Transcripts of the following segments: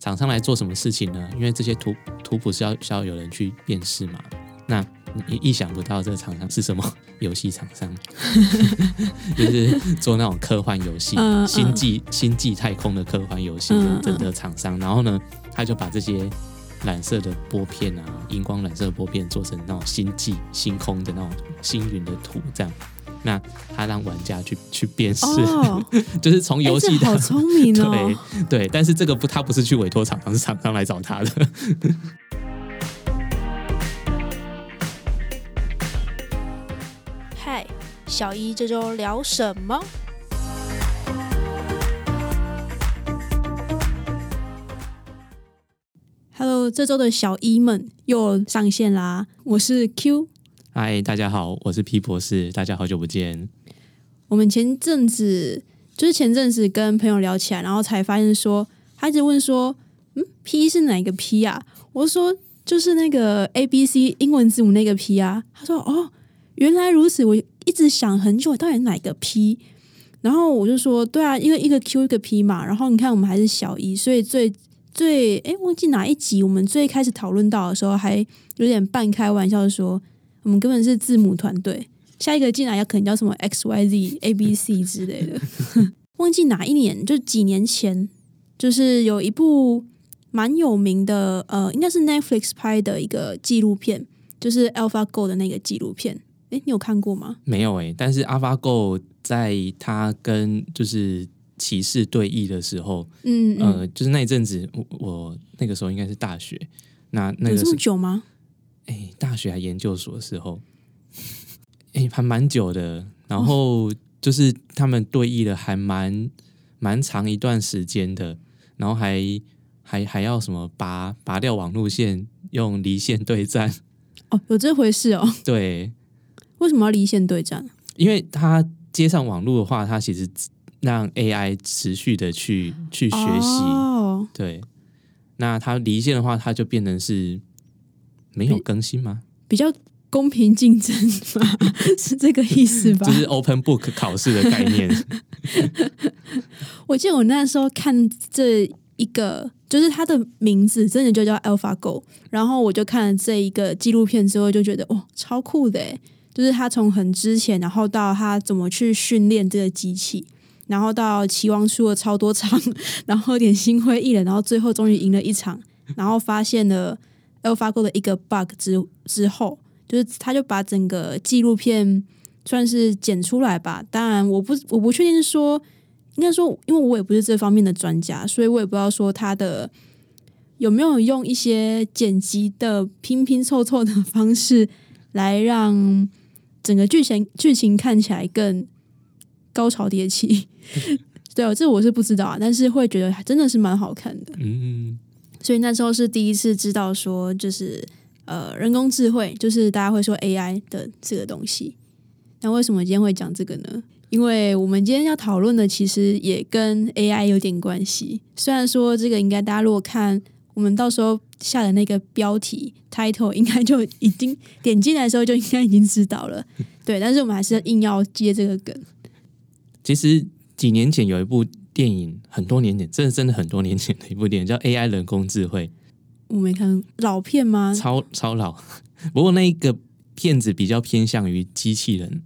厂商来做什么事情呢？因为这些图图谱是要需要有人去辨识嘛。那你意想不到这个厂商是什么 游戏厂商，就是做那种科幻游戏，星际星际太空的科幻游戏嗯的的厂商。然后呢，他就把这些染色的波片啊，荧光染色的波片做成那种星际、星空的那种星云的图，这样。那他让玩家去去辨识，哦，就是从游戏哎这好聪明哦 对。对，但是这个不，他不是去委托厂商，是厂商来找他的。嗨，小一这周聊什么？Hello，这周的小一们又上线啦！我是 Q。嗨，大家好，我是 P 博士，大家好久不见。我们前阵子就是前阵子跟朋友聊起来，然后才发现说，他一直问说，嗯，P 是哪个 P 啊？我说就是那个 A B C 英文字母那个 P 啊。他说哦，原来如此，我一直想很久，到底哪个 P？然后我就说，对啊，因为一个 Q 一个 P 嘛。然后你看，我们还是小一，所以最最哎，忘记哪一集我们最开始讨论到的时候，还有点半开玩笑说，我们根本是字母团队。下一个进来要可能叫什么 X Y Z A B C 之类的，忘记哪一年，就几年前，就是有一部蛮有名的，呃，应该是 Netflix 拍的一个纪录片，就是 AlphaGo 的那个纪录片。诶，你有看过吗？没有诶、但是 AlphaGo 在他跟就是骑士对弈的时候，嗯嗯，呃，就是那一阵子，我我那个时候应该是大学，那那有这么久吗？哎、大学还研究所的时候，哎、还蛮久的。然后就是他们对弈了还蛮蛮长一段时间的，然后还还还要什么拔拔掉网路线，用离线对战，哦，有这回事哦。对，为什么要离线对战？因为它接上网络的话，它其实让 AI 持续的去去学习，哦，对。那它离线的话，它就变成是没有更新吗？比较公平竞争吧，是这个意思吧？就是 Open Book 考试的概念。我记得我那时候看这一个，就是它的名字真的就叫 AlphaGo，然后我就看了这一个纪录片之后，就觉得哦，超酷的！就是他从很之前，然后到他怎么去训练这个机器，然后到棋王输了超多场，然后有点心灰意冷，然后最后终于赢了一场，然后发现了 AlphaGo 的一个 bug 之之后，就是他就把整个纪录片算是剪出来吧。当然，我不我不确定说。应该说，因为我也不是这方面的专家，所以我也不知道说他的有没有用一些剪辑的拼拼凑凑的方式来让整个剧情剧情看起来更高潮迭起。对哦，这我是不知道啊，但是会觉得真的是蛮好看的。嗯，所以那时候是第一次知道说，就是呃，人工智慧，就是大家会说 AI 的这个东西。那为什么今天会讲这个呢？因为我们今天要讨论的其实也跟 AI 有点关系。虽然说这个应该大家如果看我们到时候下的那个标题 title，应该就已经点进来的时候就应该已经知道了。对，但是我们还是硬要接这个梗。其实几年前有一部电影，很多年前，真的真的很多年前的一部电影，叫《AI 人工智慧我没看老片吗》，？超超老。不过那一个片子比较偏向于机器人，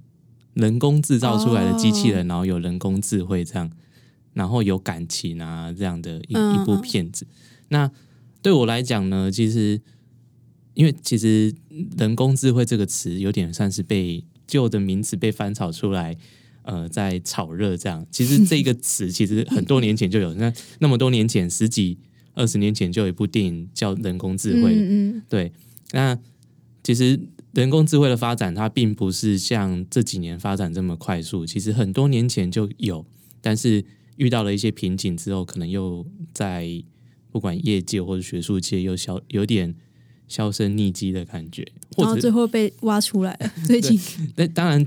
人工制造出来的机器人，然后有人工智慧这样，然后有感情啊这样的一嗯一部片子。那对我来讲呢，其实因为其实人工智慧这个词有点算是被旧的名词被翻炒出来。呃，在炒热这样，其实这个词其实很多年前就有，那那么多年前，十几二十年前就有一部电影叫《人工智慧》，嗯嗯对，那其实人工智慧的发展，它并不是像这几年发展这么快速。其实很多年前就有，但是遇到了一些瓶颈之后，可能又在不管业界或者学术界又消有点销声匿迹的感觉，然后或者最后被挖出来了。最近那当然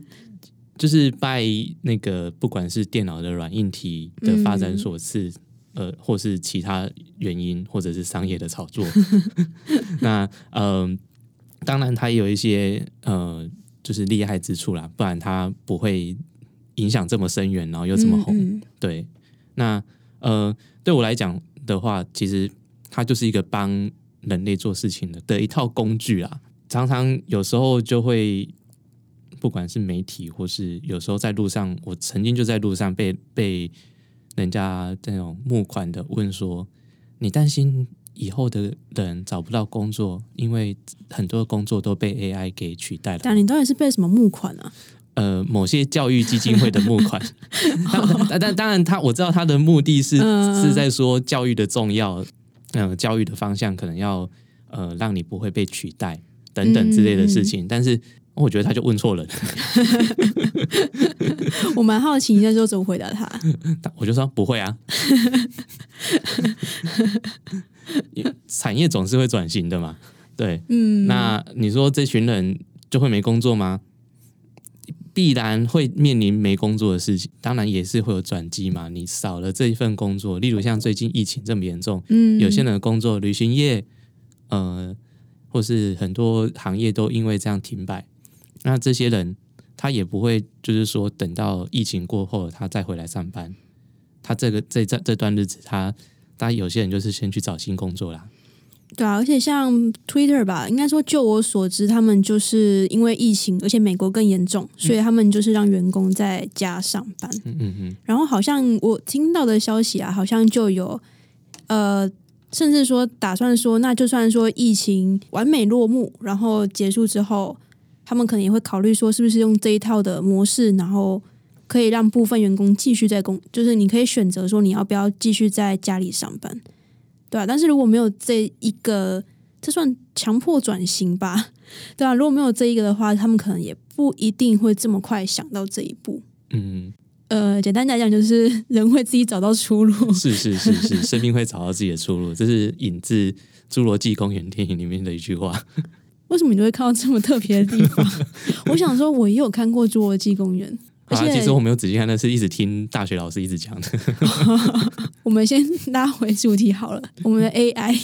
就是拜那个不管是电脑的软硬体的发展所赐，呃，或是其他原因，或者是商业的炒作。那嗯、呃，当然它也有一些呃，就是厉害之处啦，不然它不会影响这么深远，然后又这么红。嗯嗯对，那呃，对我来讲的话，其实它就是一个帮人类做事情的的一套工具啊。常常有时候就会，不管是媒体或是有时候在路上，我曾经就在路上被被人家这种募款的问说：“你担心以后的人找不到工作，因为很多工作都被 AI 给取代了吗。”但你到底是被什么募款啊？呃某些教育基金会的募款，但但当然他我知道他的目的是嗯是在说教育的重要，嗯、教育的方向可能要呃让你不会被取代等等之类的事情，但是我觉得他就问错人，我蛮好奇你那时候怎么回答他。我就说不会啊，产业总是会转型的嘛，对，嗯，那你说这群人就会没工作吗？必然会面临没工作的事情，当然也是会有转机嘛。你少了这一份工作，例如像最近疫情这么严重，嗯，有些人的工作，旅行业，呃，或是很多行业都因为这样停摆。那这些人他也不会就是说等到疫情过后他再回来上班，他这个这这这段日子他。他有些人就是先去找新工作啦，对啊，而且像 Twitter 吧，应该说就我所知，他们就是因为疫情，而且美国更严重，所以他们就是让员工在家上班。嗯嗯嗯，然后好像我听到的消息啊，好像就有呃，甚至说打算说，那就算说疫情完美落幕，然后结束之后，他们可能也会考虑说，是不是用这一套的模式，然后可以让部分员工继续在工，就是你可以选择说你要不要继续在家里上班，对啊，但是如果没有这一个，这算强迫转型吧，对啊，如果没有这一个的话，他们可能也不一定会这么快想到这一步。嗯，呃，简单来讲，就是人会自己找到出路。是是是是，生命会找到自己的出路，这是引自《侏罗纪公园》电影里面的一句话。为什么你会看到这么特别的地方？我想说，我也有看过《侏罗纪公园》，而啊，且其实我没有仔细看，那是一直听大学老师一直讲的。我们先拉回主题好了。我们的 AI，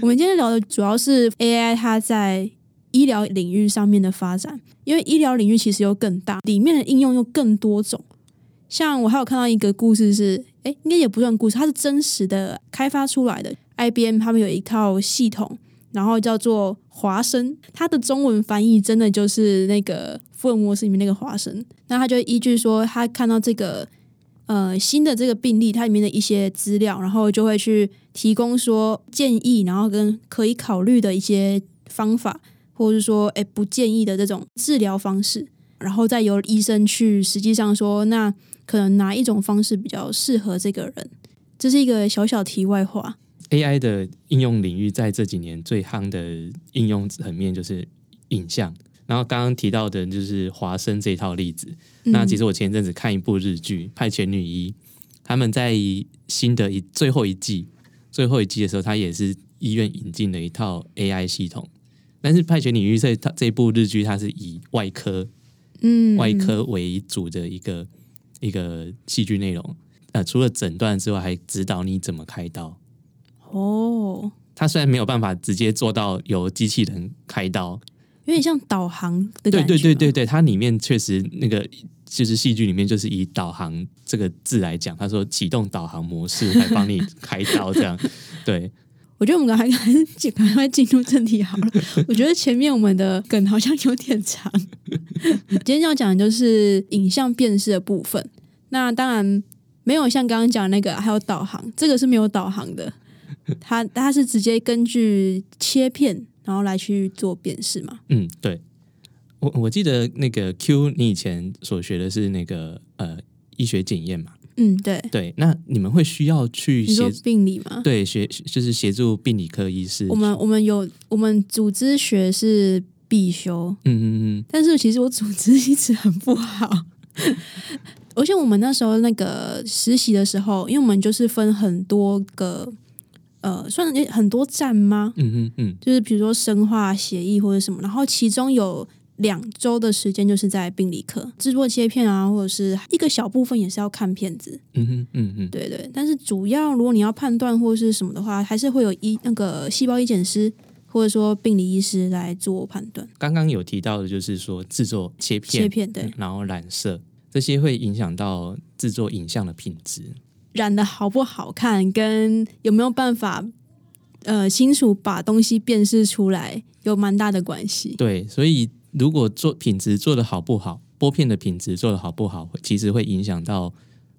我们今天聊的主要是 AI 它在医疗领域上面的发展，因为医疗领域其实又更大，里面的应用又更多种。像我还有看到一个故事是，哎，应该也不算故事，它是真实的开发出来的。IBM 他们有一套系统，然后叫做华生，它的中文翻译真的就是那个福尔摩斯里面那个华生。那他就依据说，他看到这个呃新的这个病例，它里面的一些资料，然后就会去提供说建议，然后跟可以考虑的一些方法，或者是说哎不建议的这种治疗方式，然后再由医生去实际上说，那可能哪一种方式比较适合这个人。这是一个小小题外话。AI 的应用领域在这几年最夯的应用层面就是影像。然后刚刚提到的就是华生这套例子。那其实我前一阵子看一部日剧《派遣女医》，他们在新的一最后一季最后一季的时候，他也是医院引进了一套 AI 系统。但是《派遣女医》这它这部日剧，它是以外科嗯外科为主的一个一个戏剧内容。呃，除了诊断之外，还指导你怎么开刀。哦，它虽然没有办法直接做到由机器人开刀，有点像导航的对。对对对，对，它里面确实那个就是戏剧里面就是以导航这个字来讲，他说启动导航模式来帮你开刀，这样 对。我觉得我们还还是尽赶快进入正题好了。我觉得前面我们的梗好像有点长。今天要讲的就是影像辨识的部分。那当然没有像刚刚讲那个还有导航，这个是没有导航的。它它是直接根据切片然后来去做辨识嘛。嗯，对，我我记得那个 Q，你以前所学的是那个呃医学检验嘛？嗯，对。对，那你们会需要去协你说病理吗？对协就是协助病理科医师？我们我们有我们组织学是必修，嗯嗯嗯但是其实我组织一直很不好，而且我们那时候那个实习的时候，因为我们就是分很多个，呃，算是很多站吗？嗯嗯嗯就是比如说生化协议或者什么，然后其中有两周的时间就是在病理科制作切片啊，或者是一个小部分也是要看片子，嗯嗯嗯嗯，对对。但是主要如果你要判断或是什么的话，还是会有医那个细胞医检师或者说病理医师来做判断。刚刚有提到的就是说制作切片，切片对，然后染色，这些会影响到制作影像的品质。染的好不好看，跟有没有办法呃清楚把东西辨识出来有蛮大的关系。对，所以如果做品质做的好不好，拨片的品质做的好不好，其实会影响到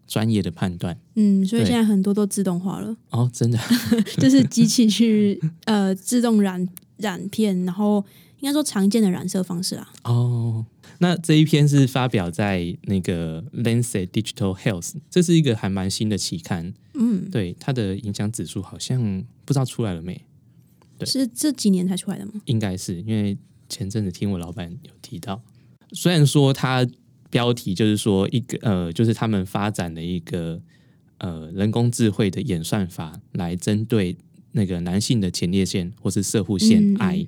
专业的判断。嗯，所以现在很多都自动化了，哦，真的，就是机器去呃自动染染片，然后应该说常见的染色方式啊。哦，那这一篇是发表在那个 Lancet Digital Health，这是一个还蛮新的期刊。嗯，对它的影响指数好像不知道出来了没？对是这几年才出来的吗？应该是因为前阵子听我老板有提到，虽然说它标题就是说一个呃，就是他们发展的一个呃人工智慧的演算法来针对那个男性的前列腺或是射护腺癌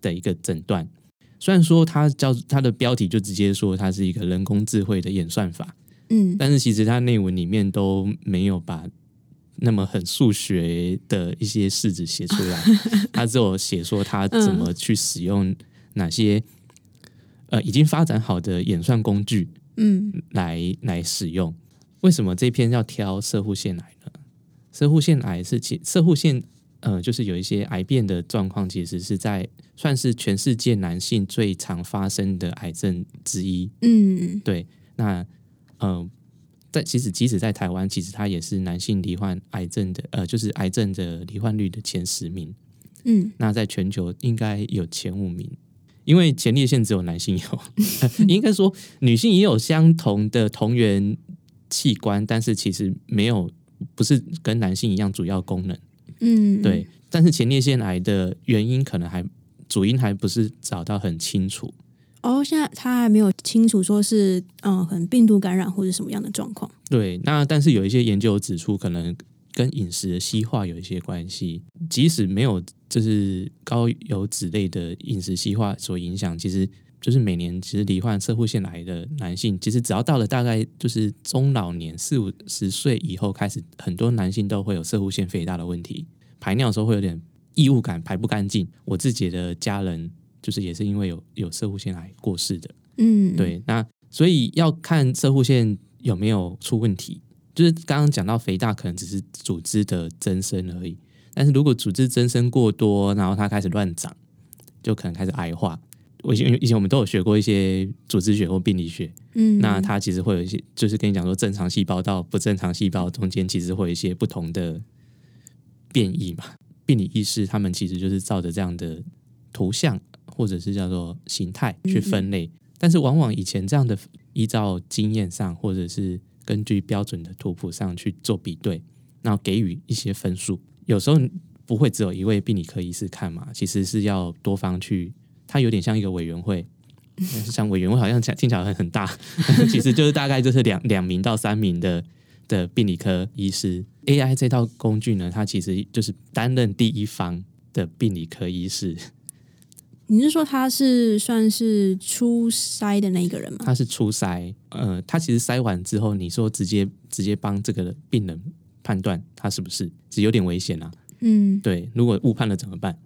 的一个诊断。虽然说它叫它的标题就直接说它是一个人工智慧的演算法，嗯但是其实它内文里面都没有把那么很数学的一些式子写出来，它只有写说它怎么去使用哪些、呃已经发展好的演算工具嗯来来使用。为什么这篇要挑射护腺癌呢？射护腺癌是其射护腺呃，就是有一些癌变的状况，其实是在算是全世界男性最常发生的癌症之一。嗯对，那呃，在其实即使在台湾，其实它也是男性罹患癌症的，呃，就是癌症的罹患率的前十名。嗯那在全球应该有前五名，因为前列腺只有男性有，应该说女性也有相同的同源器官，但是其实没有不是跟男性一样主要功能。嗯，对，但是前列腺癌的原因可能还主因还不是找到很清楚。哦，现在他还没有清楚说是嗯，可能病毒感染或者什么样的状况。对，那但是有一些研究指出，可能跟饮食的西化有一些关系。即使没有就是高油脂类的饮食西化所影响，其实就是每年其实罹患射护腺癌的男性，其实只要到了大概就是中老年四五十岁以后开始，很多男性都会有射护腺肥大的问题，排尿的时候会有点异物感，排不干净。我自己的家人就是也是因为有有射护腺癌过世的。嗯，对，那所以要看射护腺有没有出问题。就是刚刚讲到肥大可能只是组织的增生而已，但是如果组织增生过多，然后它开始乱长，就可能开始癌化。我以前以前我们都有学过一些组织学或病理学，嗯，那它其实会有一些，就是跟你讲说正常细胞到不正常细胞中间，其实会有一些不同的变异嘛。病理意识他们其实就是照着这样的图像或者是叫做形态去分类，但是往往以前这样的依照经验上或者是根据标准的图谱上去做比对，然后给予一些分数，有时候不会只有一位病理科医师看嘛，其实是要多方去，它有点像一个委员会。像委员会好像听起来很很大，其实就是大概就是两两名到三名的的病理科医师。AI 这套工具呢，它其实就是担任第一方的病理科医师，你是说他是算是初筛的那一个人吗？他是初筛，呃，他其实筛完之后，你说直接直接帮这个病人判断他是不是，只有点危险啊。嗯对，如果误判了怎么办？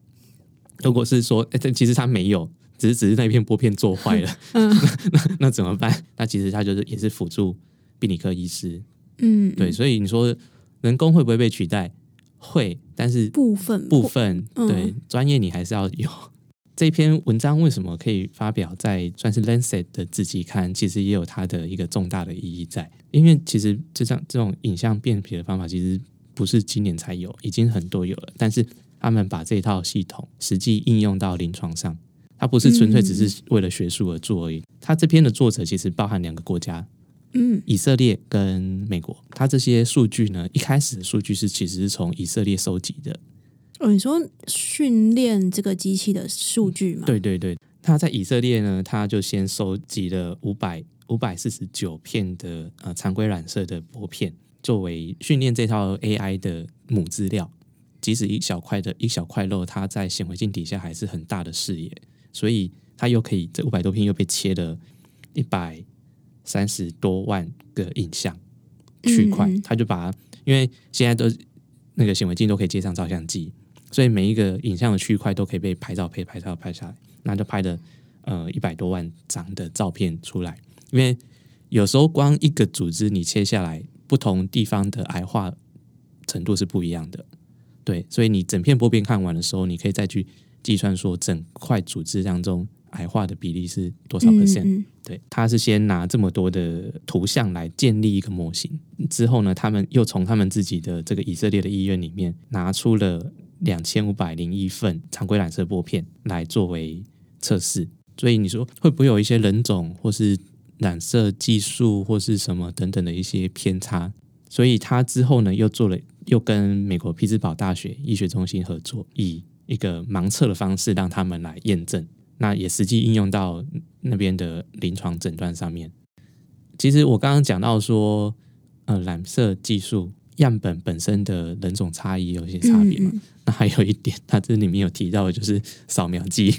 如果是说，哎、这其实他没有，只是只是那片玻片做坏了，嗯 那那怎么办？那其实他就是也是辅助病理科医师，嗯，对，所以你说人工会不会被取代？会，但是部分部分嗯对专业你还是要有。这篇文章为什么可以发表在算是 Lancet 的自己看，其实也有它的一个重大的意义在。因为其实这张这种影像辨别的方法，其实不是今年才有，已经很多有了。但是他们把这套系统实际应用到临床上，它不是纯粹只是为了学术而做而已。它这篇的作者其实包含两个国家，嗯以色列跟美国。它这些数据呢，一开始的数据是其实是从以色列收集的。哦，你说训练这个机器的数据吗？，对对对，他在以色列呢，他就先收集了五百五百四十九片的呃常规染色的薄片，作为训练这套 AI 的母资料。即使一小块的一小块肉，它在显微镜底下还是很大的视野，所以它又可以这五百多片又被切了一百三十多万个影像区块，嗯嗯它就把它，因为现在都那个显微镜都可以接上照相机，所以每一个影像的区块都可以被拍照、配拍照、拍下来，那就拍了呃一百多万张的照片出来。因为有时候光一个组织你切下来，不同地方的癌化程度是不一样的，对，所以你整片玻片看完的时候，你可以再去计算说整块组织当中癌化的比例是多少 percent。嗯对，他是先拿这么多的图像来建立一个模型，之后呢，他们又从他们自己的这个以色列的医院里面拿出了两千五百零一份常规染色玻片来作为测试。所以你说会不会有一些人种或是染色技术或是什么等等的一些偏差？所以他之后呢，又做了，又跟美国匹兹堡大学医学中心合作，以一个盲测的方式让他们来验证。那也实际应用到那边的临床诊断上面。其实我刚刚讲到说，呃，染色技术样本本身的人种差异有些差别嘛。嗯那还有一点，它这里面有提到的就是扫描机。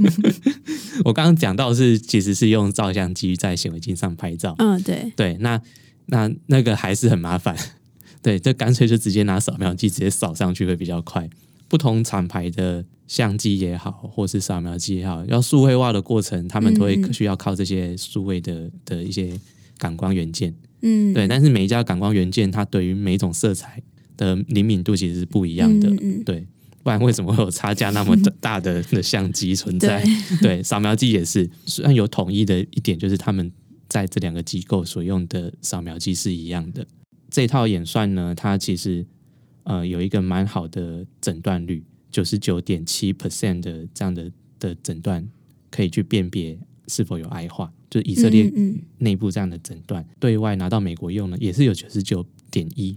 我刚刚讲到是其实是用照相机在显微镜上拍照，嗯，对，对，那那那个还是很麻烦，对，这干脆就直接拿扫描机直接扫上去会比较快。不同厂牌的相机也好，或是扫描机也好，要数位化的过程，他们都会需要靠这些数位的的一些感光元件。嗯，对，但是每一家感光元件，它对于每一种色彩的灵敏度其实是不一样的。嗯嗯对，不然为什么会有差价那么大 的的相机存在？对，扫描机也是，虽然有统一的一点，就是他们在这两个机构所用的扫描机是一样的。这套演算呢，它其实呃有一个蛮好的诊断率，九十九点七 percent 的这样的的诊断可以去辨别是否有癌化，就是以色列内部这样的诊断，对外拿到美国用呢，也是有九十九点一。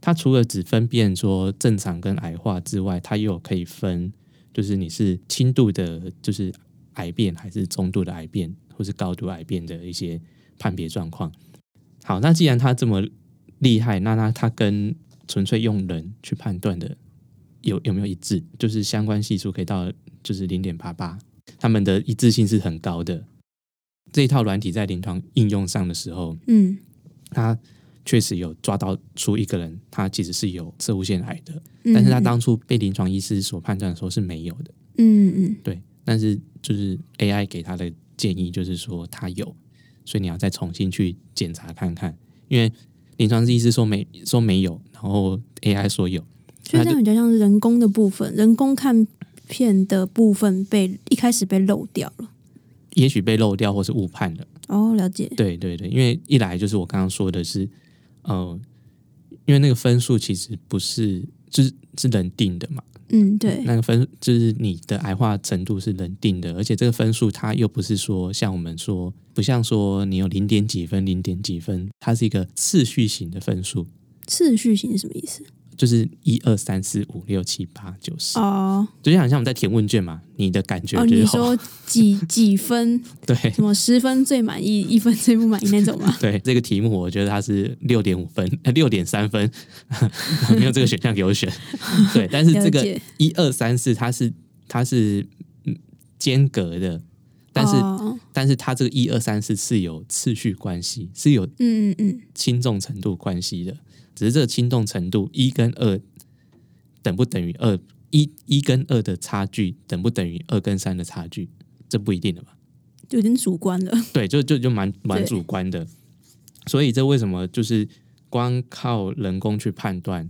它除了只分辨说正常跟癌化之外，它又有可以分，就是你是轻度的，就是癌变，还是中度的癌变，或是高度癌变的一些判别状况。好，那既然他这么厉害，那他他跟纯粹用人去判断的有有没有一致？就是相关系数可以到就是零点八八，他们的一致性是很高的。这一套软体在临床应用上的时候，嗯它确实有抓到出一个人，他其实是有侧物腺癌的，嗯，但是他当初被临床医师所判断的时候是没有的。嗯嗯对，但是就是 AI 给他的建议就是说他有，所以你要再重新去检查看看，因为临床医师说没说没有，然后 AI 说有，所以这样比较像是人工的部分，人工看片的部分被一开始被漏掉了。也许被漏掉或是误判了。哦，了解。对对对，因为一来就是我刚刚说的是，呃，因为那个分数其实不是就是是人定的嘛，嗯，对，那个分就是你的癌化程度是人定的，而且这个分数它又不是说像我们说，不像说你有零点几分、零点几分，它是一个次序型的分数，次序型是什么意思？就是一二三四五六七八九十，哦就像像我们在填问卷嘛，你的感觉你说几几分？对什么十分最满意，一分最不满意那种吗？对这个题目，我觉得它是六点五分，呃六点三分，没有这个选项给我选。对，但是 这个一二三四，它是它是嗯间隔的，但是、哦但是它这个一二三四是有次序关系，是有嗯嗯嗯，轻重程度关系的。只是这个轻重程度一跟二等不等于二，一一跟二的差距等不等于二跟三的差距，这不一定的吧。就有点主观了。对，就就就蛮蛮主观的。所以这为什么就是光靠人工去判断？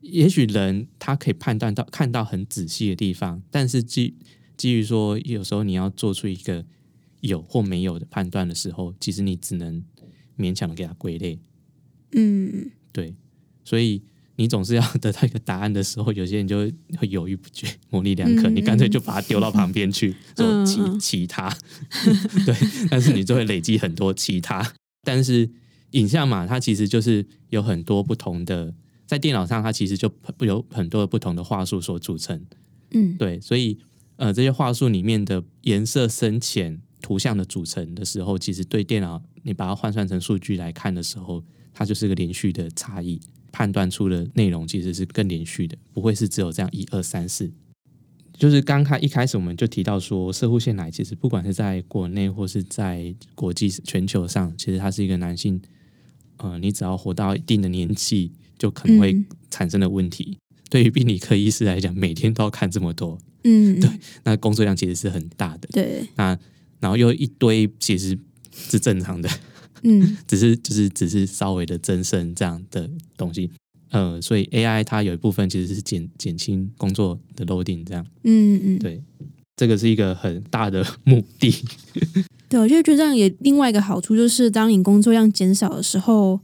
也许人他可以判断到看到很仔细的地方，但是基基于说有时候你要做出一个有或没有的判断的时候，其实你只能勉强的给它归类。嗯，对，所以你总是要得到一个答案的时候，有些人就会会犹豫不决、模棱两可，嗯你干脆就把它丢到旁边去做其其他，对，但是你就会累积很多其他。但是影像嘛，它其实就是有很多不同的，在电脑上它其实就有很多不同的话术所组成，嗯，对，所以呃，这些话术里面的颜色深浅、图像的组成的时候，其实对电脑你把它换算成数据来看的时候，它就是个连续的差异，判断出的内容其实是更连续的，不会是只有这样一二三四。就是刚开一开始我们就提到说，射护腺癌其实不管是在国内或是在国际全球上，其实它是一个男性，呃，你只要活到一定的年纪，就可能会嗯产生的问题。对于病理科医师来讲，每天都要看这么多，嗯，对那工作量其实是很大的。对，那然后又一堆其实是正常的，嗯 只是就是只是稍微的增生这样的东西。呃，所以 AI 它有一部分其实是减减轻工作的 loading，这样嗯嗯，对，这个是一个很大的目的。对，我就觉得这样也另外一个好处就是，当你工作量减少的时候，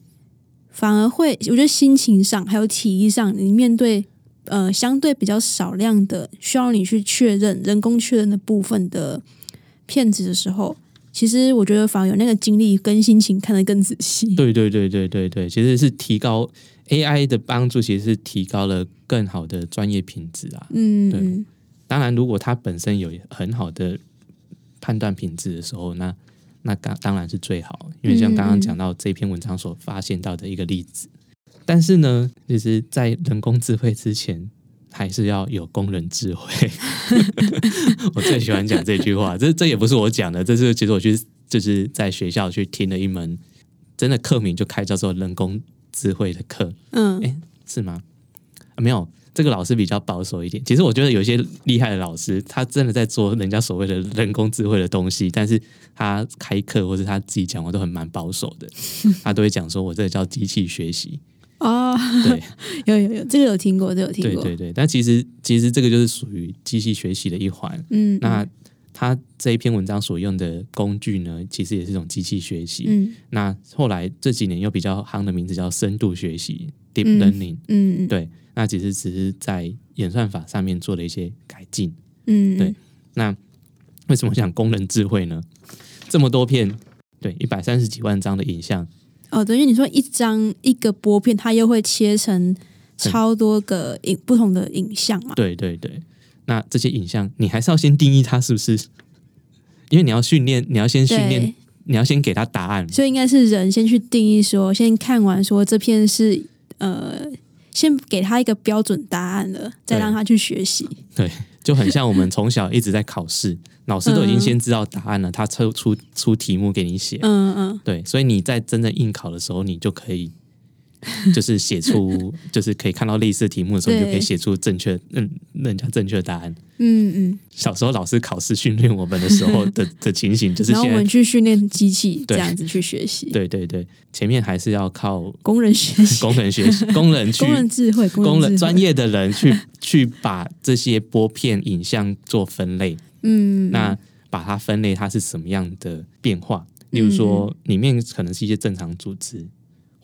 反而会，我觉得心情上还有体力上，你面对呃相对比较少量的需要你去确认人工确认的部分的骗子的时候，其实我觉得反而有那个精力跟心情看得更仔细。对对对对对对，其实是提高 AI 的帮助，其实是提高了更好的专业品质啊。嗯对当然，如果它本身有很好的判断品质的时候，那那当当然是最好，因为像刚刚讲到这篇文章所发现到的一个例子。但是呢，其实，在人工智慧之前，还是要有工人智慧。我最喜欢讲这句话，这这也不是我讲的，这是其实我去就是在学校去听了一门真的课名，就开叫做人工智慧的课。嗯诶是吗？啊、没有，这个老师比较保守一点。其实我觉得有些厉害的老师，他真的在做人家所谓的人工智慧的东西，但是他开课或者他自己讲话都很蛮保守的，他都会讲说我这个叫机器学习。哦，对 有有有，这个有听过，这个有听过。对对对，但其实其实这个就是属于机器学习的一环。嗯，那他这一篇文章所用的工具呢，其实也是一种机器学习。嗯那后来这几年又比较夯的名字叫深度学习 （deep 嗯 learning）。嗯嗯对，那其实只是在演算法上面做了一些改进。嗯，对那为什么讲工人智慧呢？这么多片，对，一百三十几万张的影像，哦，等于你说一张一个拨片，它又会切成超多个影不同的影像嘛？对对对。那这些影像，你还是要先定义它是不是？因为你要训练，你要先训练，，你要先给他答案。所以应该是人先去定义说，先看完说这片是呃，先给他一个标准答案了，再让他去学习。对，就很像我们从小一直在考试，老师都已经先知道答案了，他出出出题目给你写。嗯嗯，对，所以你在真正应考的时候，你就可以就是写出，就是可以看到类似题目的时候，你就可以写出正确，嗯，人家正确答案。嗯嗯，小时候老师考试训练我们的时候的 的情形，就是然后我们，去训练机器，这样子去学习。对对对，前面还是要靠 工人学习，工人学习，工人去工人智慧，工人专。业的人去去把这些拨片影像做分类，嗯，那把它分类，它是什么样的变化？例如说，里面可能是一些正常组织，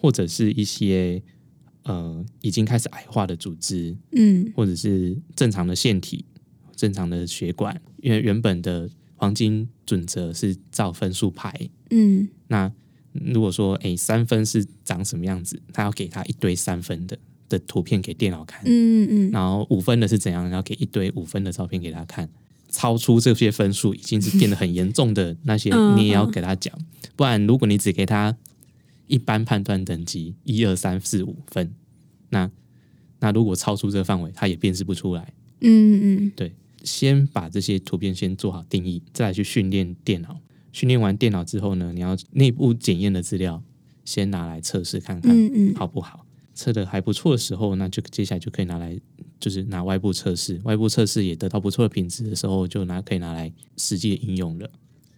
或者是一些呃已经开始矮化的组织，嗯。或者是正常的腺体、正常的血管。因为原本的黄金准则是照分数排，嗯。那如果说诶三分是长什么样子，他要给他一堆三分的的图片给电脑看，嗯嗯，然后五分的是怎样，然后给一堆五分的照片给他看，超出这些分数已经是变得很严重的那些，嗯你也要给他讲，不然如果你只给他一般判断等级一二三四五分，那那如果超出这个范围，它也辨识不出来。嗯嗯对先把这些图片先做好定义，再来去训练电脑。训练完电脑之后呢，你要内部检验的资料先拿来测试看看。嗯嗯好不好？测的还不错的时候，那就接下来就可以拿来，就是拿外部测试，外部测试也得到不错的品质的时候，就拿可以拿来实际的应用了。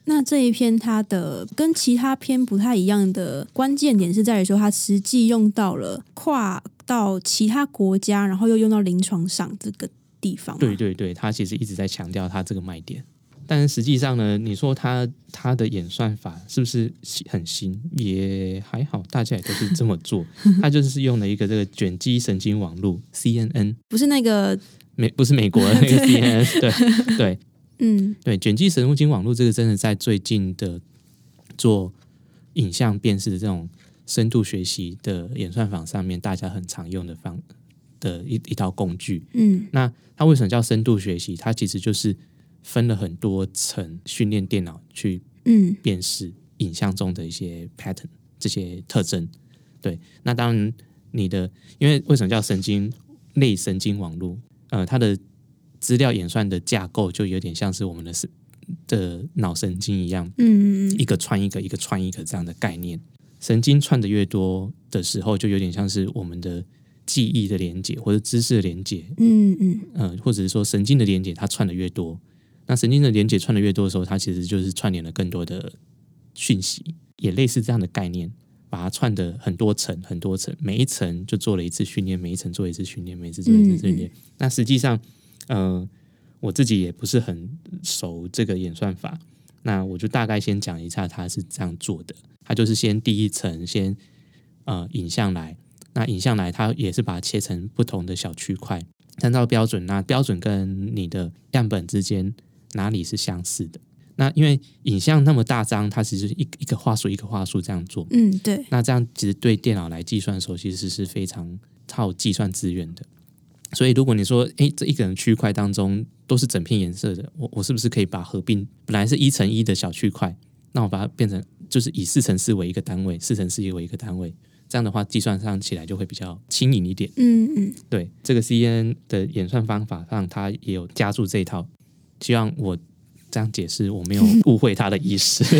那这一篇它的跟其他篇不太一样的关键点是在于说，它实际用到了跨到其他国家，然后又用到临床上这个地方嘛。对对对，他其实一直在强调它这个卖点，但是实际上呢，你说它它的演算法是不是很新？也还好，大家也都是这么做。它就是用了一个这个卷积神经网络 CNN，不是那个美不是美国的那个 CNN，对 对，嗯对，卷积神经网络这个真的在最近的做影像辨识的这种深度学习的演算法上面，大家很常用的方的一一套工具。嗯那它为什么叫深度学习？它其实就是分了很多层训练电脑去嗯辨识影像中的一些 pattern 这些特征。对，那当然你的因为为什么叫神经类神经网络？呃，它的资料演算的架构就有点像是我们的神的脑神经一样，嗯嗯一个串一个，一个串一个这样的概念。神经串的越多的时候，就有点像是我们的记忆的连接或者知识的连接，嗯嗯呃，或者是说神经的连接，它串的越多，那神经的连接串的越多的时候，它其实就是串联了更多的讯息，也类似这样的概念。把它串的很多层很多层，每一层就做了一次训练，每一层做一次训练，每一次做一次训练。那实际上，呃，我自己也不是很熟这个演算法，那我就大概先讲一下它是这样做的。它就是先第一层先呃影像来，那影像来它也是把它切成不同的小区块，参照标准，那标准跟你的样本之间哪里是相似的？那因为影像那么大张，它其实一一个话术一个话术这样做，嗯，对，那这样其实对电脑来计算的时候，其实是非常耗计算资源的。所以如果你说，哎，这一个人区块当中都是整片颜色的，我我是不是可以把合并本来是一乘一的小区块，那我把它变成就是以四乘四为一个单位，四乘四为一个单位，这样的话计算上起来就会比较轻盈一点。嗯嗯，对，这个 CNN 的演算方法上，它也有加注这一套，希望我这样解释我没有 误会他的意思。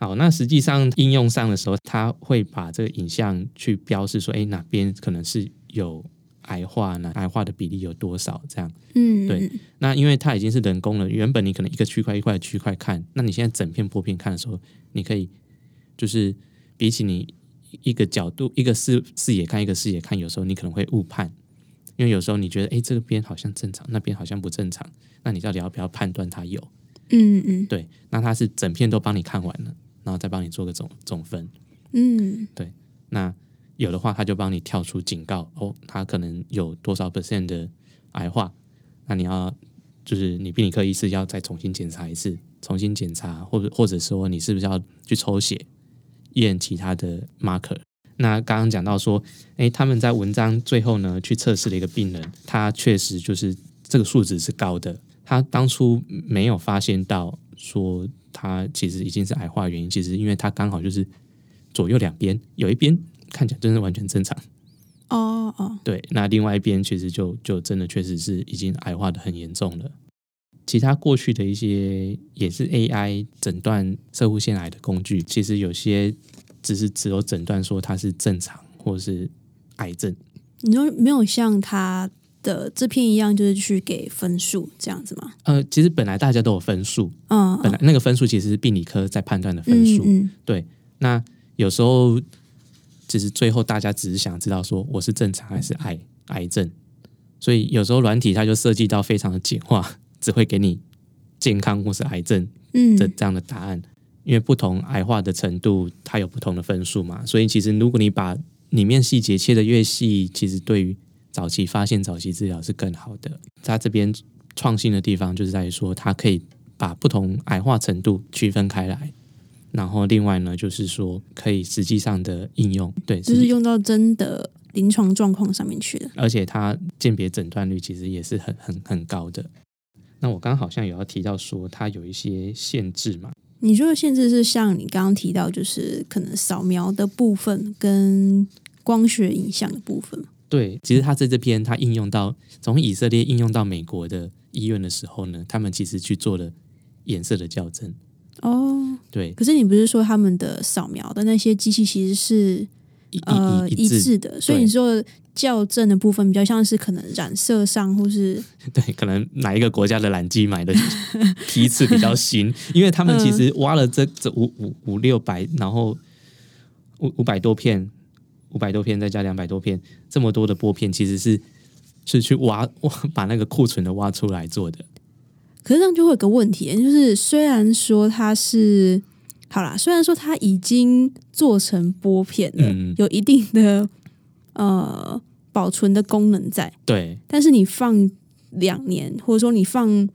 好，那实际上应用上的时候，它会把这个影像去标示说，哎，哪边可能是有癌化呢？癌化的比例有多少？这样，嗯，对。那因为它已经是人工了，原本你可能一个区块一块的区块看，那你现在整片破片看的时候，你可以就是比起你一个角度一个视视野看一个视野看，有时候你可能会误判，因为有时候你觉得，哎，这边好像正常，那边好像不正常，那你到底要不要判断它有？嗯嗯，对。那它是整片都帮你看完了。然后再帮你做个总总分，嗯，对。那有的话，他就帮你跳出警告哦，他可能有多少 percent 的癌化，那你要就是你病理科医师要再重新检查一次，重新检查，或者或者说你是不是要去抽血验其他的 marker？那刚刚讲到说，诶，他们在文章最后呢去测试了一个病人，他确实就是这个数值是高的，他当初没有发现到说。他其实已经是癌化原因，其实因为他刚好就是左右两边有一边看起来真的完全正常，哦哦，对，那另外一边其实就就真的确实是已经癌化的很严重了。其他过去的一些也是 AI 诊断射护腺癌的工具，其实有些只是只有诊断说它是正常或是癌症，你说没有像它。的这篇一样，就是去给分数这样子吗？呃，其实本来大家都有分数，嗯，本来那个分数其实是病理科在判断的分数，嗯，对。那有时候其实最后大家只是想知道说我是正常还是癌癌症，所以有时候软体它就设计到非常的简化，只会给你健康或是癌症的这样的答案，因为不同癌化的程度它有不同的分数嘛，所以其实如果你把里面细节切的越细，其实对于早期发现、早期治疗是更好的。它这边创新的地方就是在于说，它可以把不同癌化程度区分开来。然后另外呢，就是说可以实际上的应用，对，就是用到真的临床状况上面去的。而且它鉴别诊断率其实也是很很很高的。那我刚好像有要提到说，它有一些限制嘛？你说的限制是像你刚刚提到，就是可能扫描的部分跟光学影像的部分。对，其实它在这篇它应用到从以色列应用到美国的医院的时候呢，他们其实去做了颜色的校正。哦，对。可是你不是说他们的扫描的那些机器其实是呃一致的，所以你说校正的部分比较像是可能染色上或是 对，可能哪一个国家的染机买的 批次比较新，因为他们其实挖了这这五五五六百，然后五五百多片。五百多片再加两百多片，这么多的玻片其实是是去挖挖把那个库存的挖出来做的。可是这样就会有个问题，就是虽然说它是好啦，虽然说它已经做成玻片了，有一定的呃保存的功能在，对。但是你放两年，或者说你放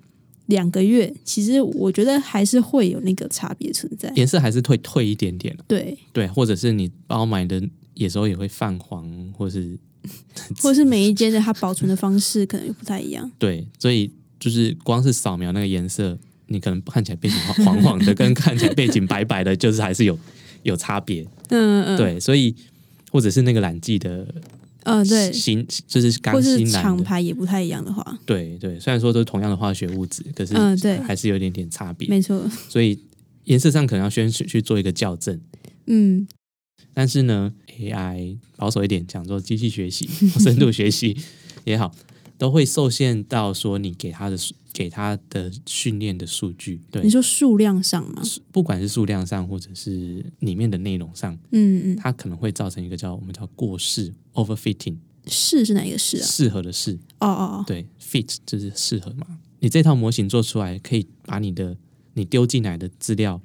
两个月，其实我觉得还是会有那个差别存在，颜色还是会退一点点。对对，或者是你包买的。有时候也会泛黄，或是，或是每一间的它保存的方式可能又不太一样。对，所以就是光是扫描那个颜色，你可能看起来背景黄黄的，跟看起来背景白白的，就是还是有有差别。嗯嗯，对，所以或者是那个染剂的，嗯，对，新就是刚新厂牌也不太一样的话，对对，虽然说都是同样的化学物质，可是嗯，对，还是有一点点差别。没错，所以颜色上可能要先去做一个校正。嗯。但是呢，AI 保守一点讲，做机器学习、深度学习也好，都会受限到说你给他的给他的训练的数据，对你，说数量上吗？不管是数量上或者是里面的内容上，嗯嗯，它可能会造成一个叫我们叫过适 （overfitting），适是哪一个适啊？适合的适，哦哦哦对，fit 就是适合嘛。你这套模型做出来，可以把你的你丢进来的资料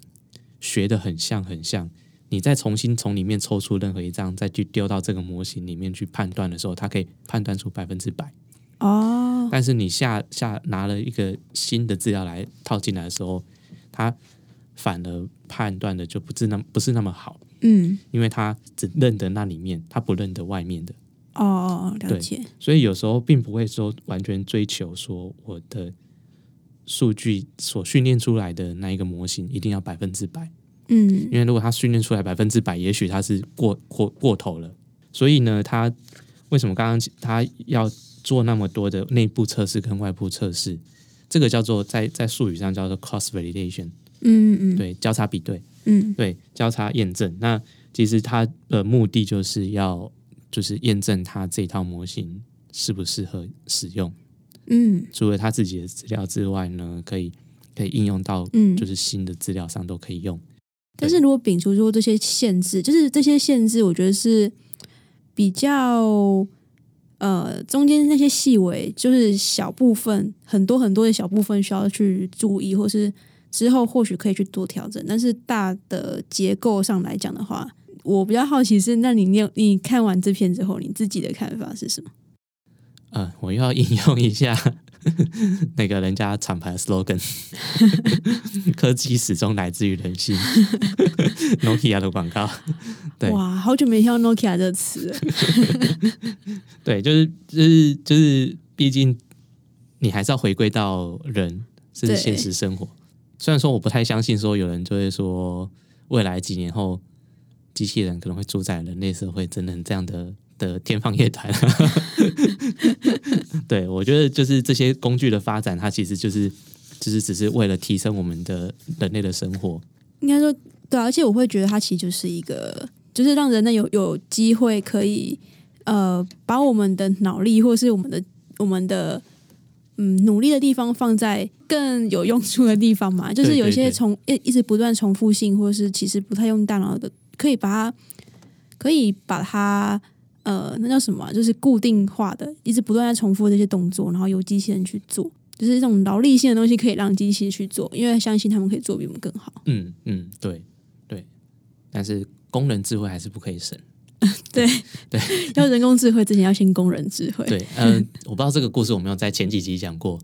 学的很像很像，你再重新从里面抽出任何一张，再去丢到这个模型里面去判断的时候，它可以判断出百分之百。哦。哦，但是你下下拿了一个新的资料来套进来的时候，他反而判断的就不是那不是那么好，嗯，因为他只认得那里面，他不认得外面的。哦了对解，所以有时候并不会说完全追求说我的数据所训练出来的那一个模型一定要百分之百，嗯。因为如果他训练出来百分之百，也许他是过过过头了。所以呢，他为什么刚刚他要做那么多的内部测试跟外部测试？这个叫做在在术语上叫做 cross validation，嗯嗯对，交叉比对。嗯对交叉验证。那其实它的目的就是要就是验证它这套模型适不适合使用。嗯除了它自己的资料之外呢，可以可以应用到嗯，就是新的资料上都可以用。但是如果摒除说这些限制，就是这些限制，我觉得是比较呃中间那些细微，就是小部分很多很多的小部分需要去注意，或是之后或许可以去做调整。但是大的结构上来讲的话，我比较好奇是，那你念你看完这篇之后，你自己的看法是什么？呃，我又要引用一下 那个人家厂牌的 slogan：科技始终来自于人性。Nokia 的广告，对哇，好久没听到 Nokia 这个词。对，就是就是就是，毕竟你还是要回归到人，甚至现实生活。虽然说我不太相信，说有人就会说未来几年后，机器人可能会主宰人类社会，真的这样的的天方夜谭。对我觉得就是这些工具的发展，它其实就是就是只是为了提升我们的人类的生活。应该说对啊、而且我会觉得它其实就是一个，就是让人类有有机会可以呃，把我们的脑力或是我们的我们的嗯努力的地方放在更有用处的地方嘛。就是有一些重一一直不断重复性，或是其实不太用大脑的，可以把它可以把它。呃，那叫什么啊、就是固定化的，一直不断在重复这些动作，然后由机器人去做，就是这种劳力性的东西可以让机器去做，因为相信他们可以做比我们更好。嗯嗯，对对，但是工人智慧还是不可以省。对 对，要人工智慧之前要先工人智慧。对，呃，我不知道这个故事我没有在前几集讲过，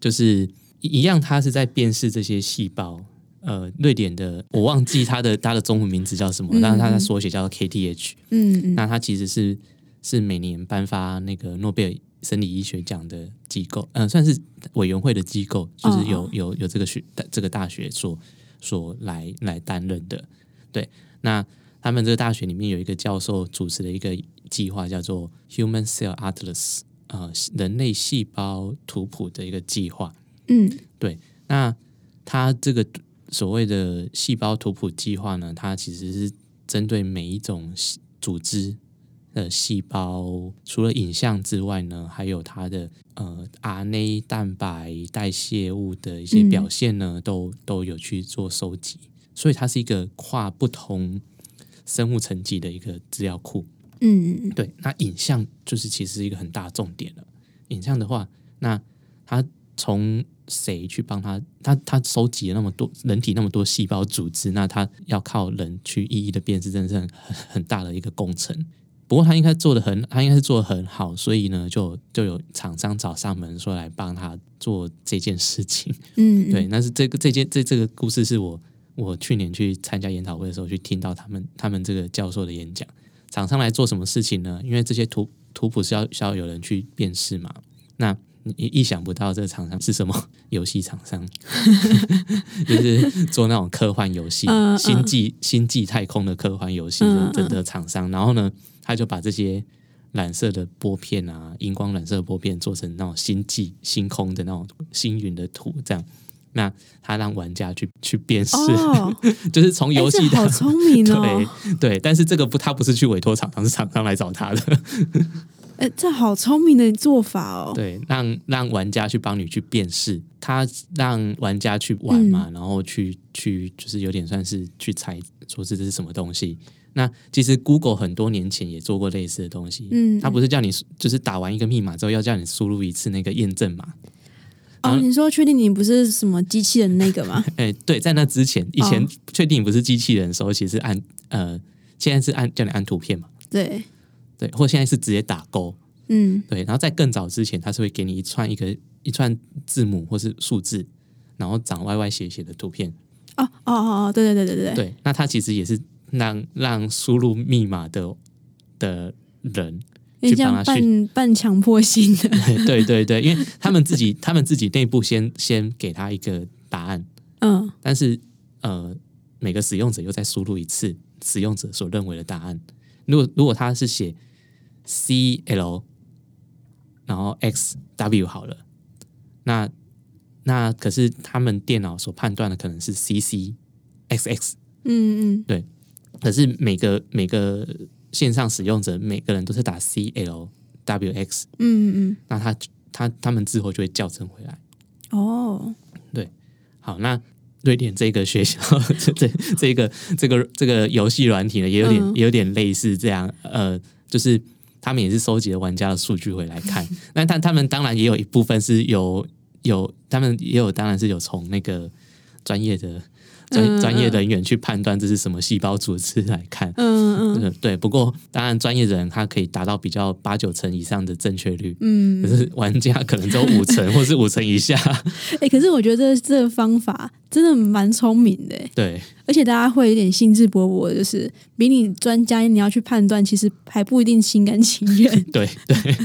就是一一样，它是在辨识这些细胞。呃，瑞典的我忘记它的它的中文名字叫什么，嗯但是它的缩写叫 KTH。嗯嗯那它其实是是每年颁发那个诺贝尔生理医学奖的机构，呃，算是委员会的机构，就是有哦有有这个学这个大学所所来来担任的。对，那他们这个大学里面有一个教授主持的一个计划，叫做 Human Cell Atlas，呃，人类细胞图谱的一个计划。嗯对那他这个所谓的细胞图谱计划呢，它其实是针对每一种细组织的细胞，除了影像之外呢，还有它的呃 RNA 蛋白代谢物的一些嗯表现呢，都都有去做收集，所以它是一个跨不同生物层级的一个资料库。嗯嗯对，那影像就是其实是一个很大重点了。影像的话，那它从谁去帮他？他他收集了那么多人体那么多细胞组织，那他要靠人去一一的辨识，真的是很很很大的一个工程。不过他应该做的很，他应该是做的很好，所以呢，就就有厂商找上门说来帮他做这件事情。嗯，对，那是这个这件这这个故事是我我去年去参加研讨会的时候去听到他们他们这个教授的演讲。厂商来做什么事情呢？因为这些图图谱是要需要有人去辨识嘛。那你意想不到这个厂商是什么 游戏厂商，就是做那种科幻游戏、星际星际太空的科幻游戏的的的厂商。然后呢，他就把这些染色的波片啊，荧光染色的波片做成那种星际、星空的那种星云的图，这样。那他让玩家去去辨识，哦，就是从游戏哎这好的、聪明哦！对对，但是这个不，他不是去委托厂商，是厂商来找他的。哎，这好聪明的做法哦。对，让让玩家去帮你去辨识，他让玩家去玩嘛，然后去去就是有点算是去猜，说是这是什么东西。那其实 Google 很多年前也做过类似的东西，嗯他不是叫你就是打完一个密码之后要叫你输入一次那个验证码。哦，你说确定你不是什么机器人那个吗？哎，对，在那之前，以前哦确定你不是机器人的时候，其实按呃，现在是按叫你按图片嘛，对，对，或现在是直接打勾，嗯对，然后在更早之前，它是会给你一串一个一串字母或是数字，然后长歪歪斜斜的图片。哦哦哦哦，对对对对对，对，那它其实也是让让输入密码的的人去帮他去，半半强迫性的，对对对，因为他们自己他们自己内部先先给他一个答案，嗯但是呃，每个使用者又再输入一次使用者所认为的答案。如果如果他是写 C L，然后 X W 好了，那那可是他们电脑所判断的可能是 C C X X，嗯嗯。对。可是每个每个线上使用者每个人都是打 C L W X，嗯嗯嗯。那他他他们之后就会校正回来。哦，对，好，那瑞典这个学校，这这这个这个这个游戏软体呢，也有点、嗯。也有点类似这样，呃，就是他们也是收集了玩家的数据回来看，那但他们当然也有一部分是有有，他们也有当然是有从那个专业的专嗯专业嗯人员去判断这是什么细胞组织来看。嗯嗯嗯，对。不过，当然，专业人他可以达到比较八九成以上的正确率，嗯可嗯，是玩家可能只有五成或是五成以下。哎，可是我觉得这个方法真的蛮聪明的欸，对，而且大家会有点兴致勃勃，就是比你专家，你要去判断，其实还不一定心甘情愿，对，对。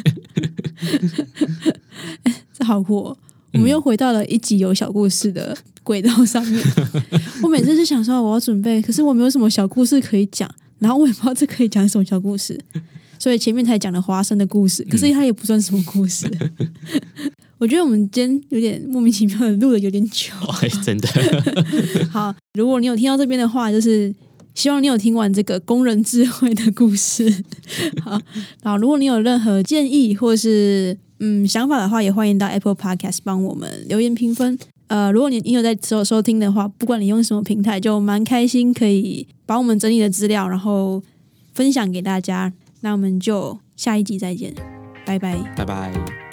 这好酷哦。我们又回到了一集有小故事的轨道上面。我每次是想说我要准备，可是我没有什么小故事可以讲，然后我也不知道这可以讲什么小故事，所以前面才讲了花生的故事，可是它也不算什么故事。我觉得我们今天有点莫名其妙的录的有点久。哎，真的，好，如果你有听到这边的话，就是希望你有听完这个工人智慧的故事。好，然后如果你有任何建议或是嗯想法的话，也欢迎到 Apple Podcast 帮我们留言评分。呃，如果你你有在收收听的话，不管你用什么平台，就蛮开心可以把我们整理的资料，然后分享给大家。那我们就下一集再见，拜拜。拜拜。